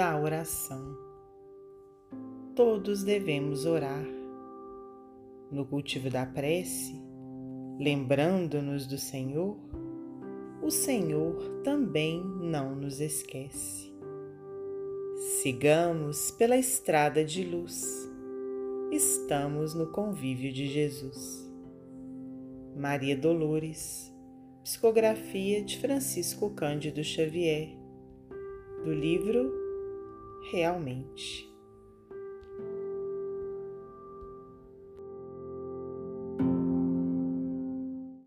da oração. Todos devemos orar. No cultivo da prece, lembrando-nos do Senhor, o Senhor também não nos esquece. Sigamos pela estrada de luz. Estamos no convívio de Jesus. Maria Dolores, psicografia de Francisco Cândido Xavier, do livro Realmente.